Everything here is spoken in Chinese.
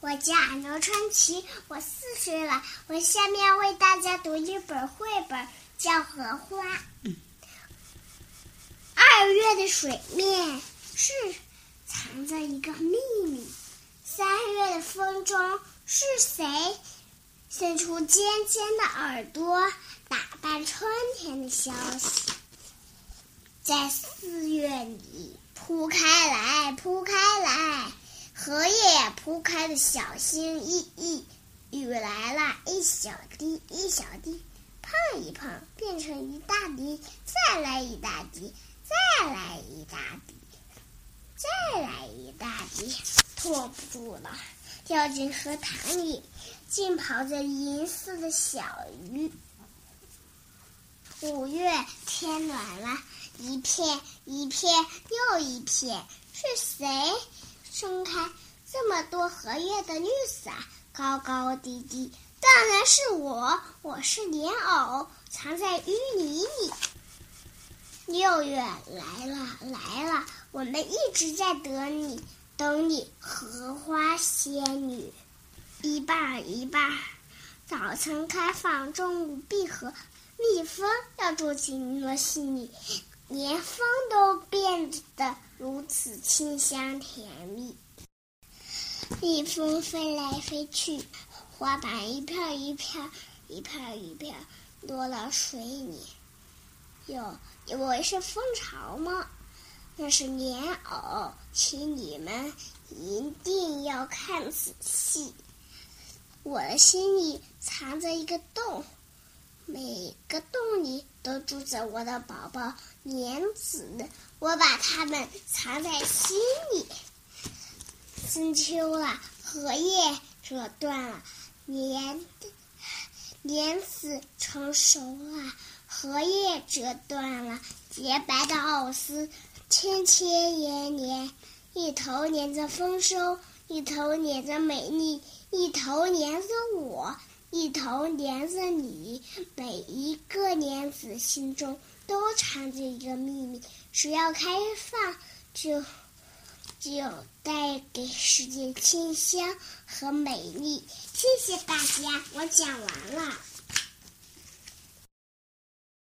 我叫刘春琪，我四岁了。我下面为大家读一本绘本，叫《荷花》。二月的水面是藏着一个秘密。三月的风中是谁伸出尖尖的耳朵，打扮春天的消息？在四月里铺开来，铺开来。荷叶铺开的小心翼翼，雨来了，一小滴一小滴，碰一碰变成一大滴，再来一大滴，再来一大滴，再来一大滴，拖不住了，掉进荷塘里，浸泡着银色的小鱼。五月天暖了，一片一片又一片，是谁？睁开这么多荷叶的绿伞，高高低低，当然是我。我是莲藕，藏在淤泥里。六月来了，来了，我们一直在等你，等你，荷花仙女。一半一半，早晨开放，中午闭合。蜜蜂要住进你的心里，连风都变得。如此清香甜蜜，蜜蜂飞来飞去，花瓣一片一片、一片一片落到水里。哟，以为是蜂巢吗？那是莲藕，请你们一定要看仔细。我的心里藏着一个洞，每个洞里都住着我的宝宝莲子。我把它们藏在心里。深秋了，荷叶折断了，莲莲子成熟了，荷叶折断了，洁白的藕丝牵牵连连，一头连着丰收，一头连着美丽，一头连着我，一头连着你。每一个莲子心中。都藏着一个秘密，只要开放，就就带给世界清香和美丽。谢谢大家，我讲完了。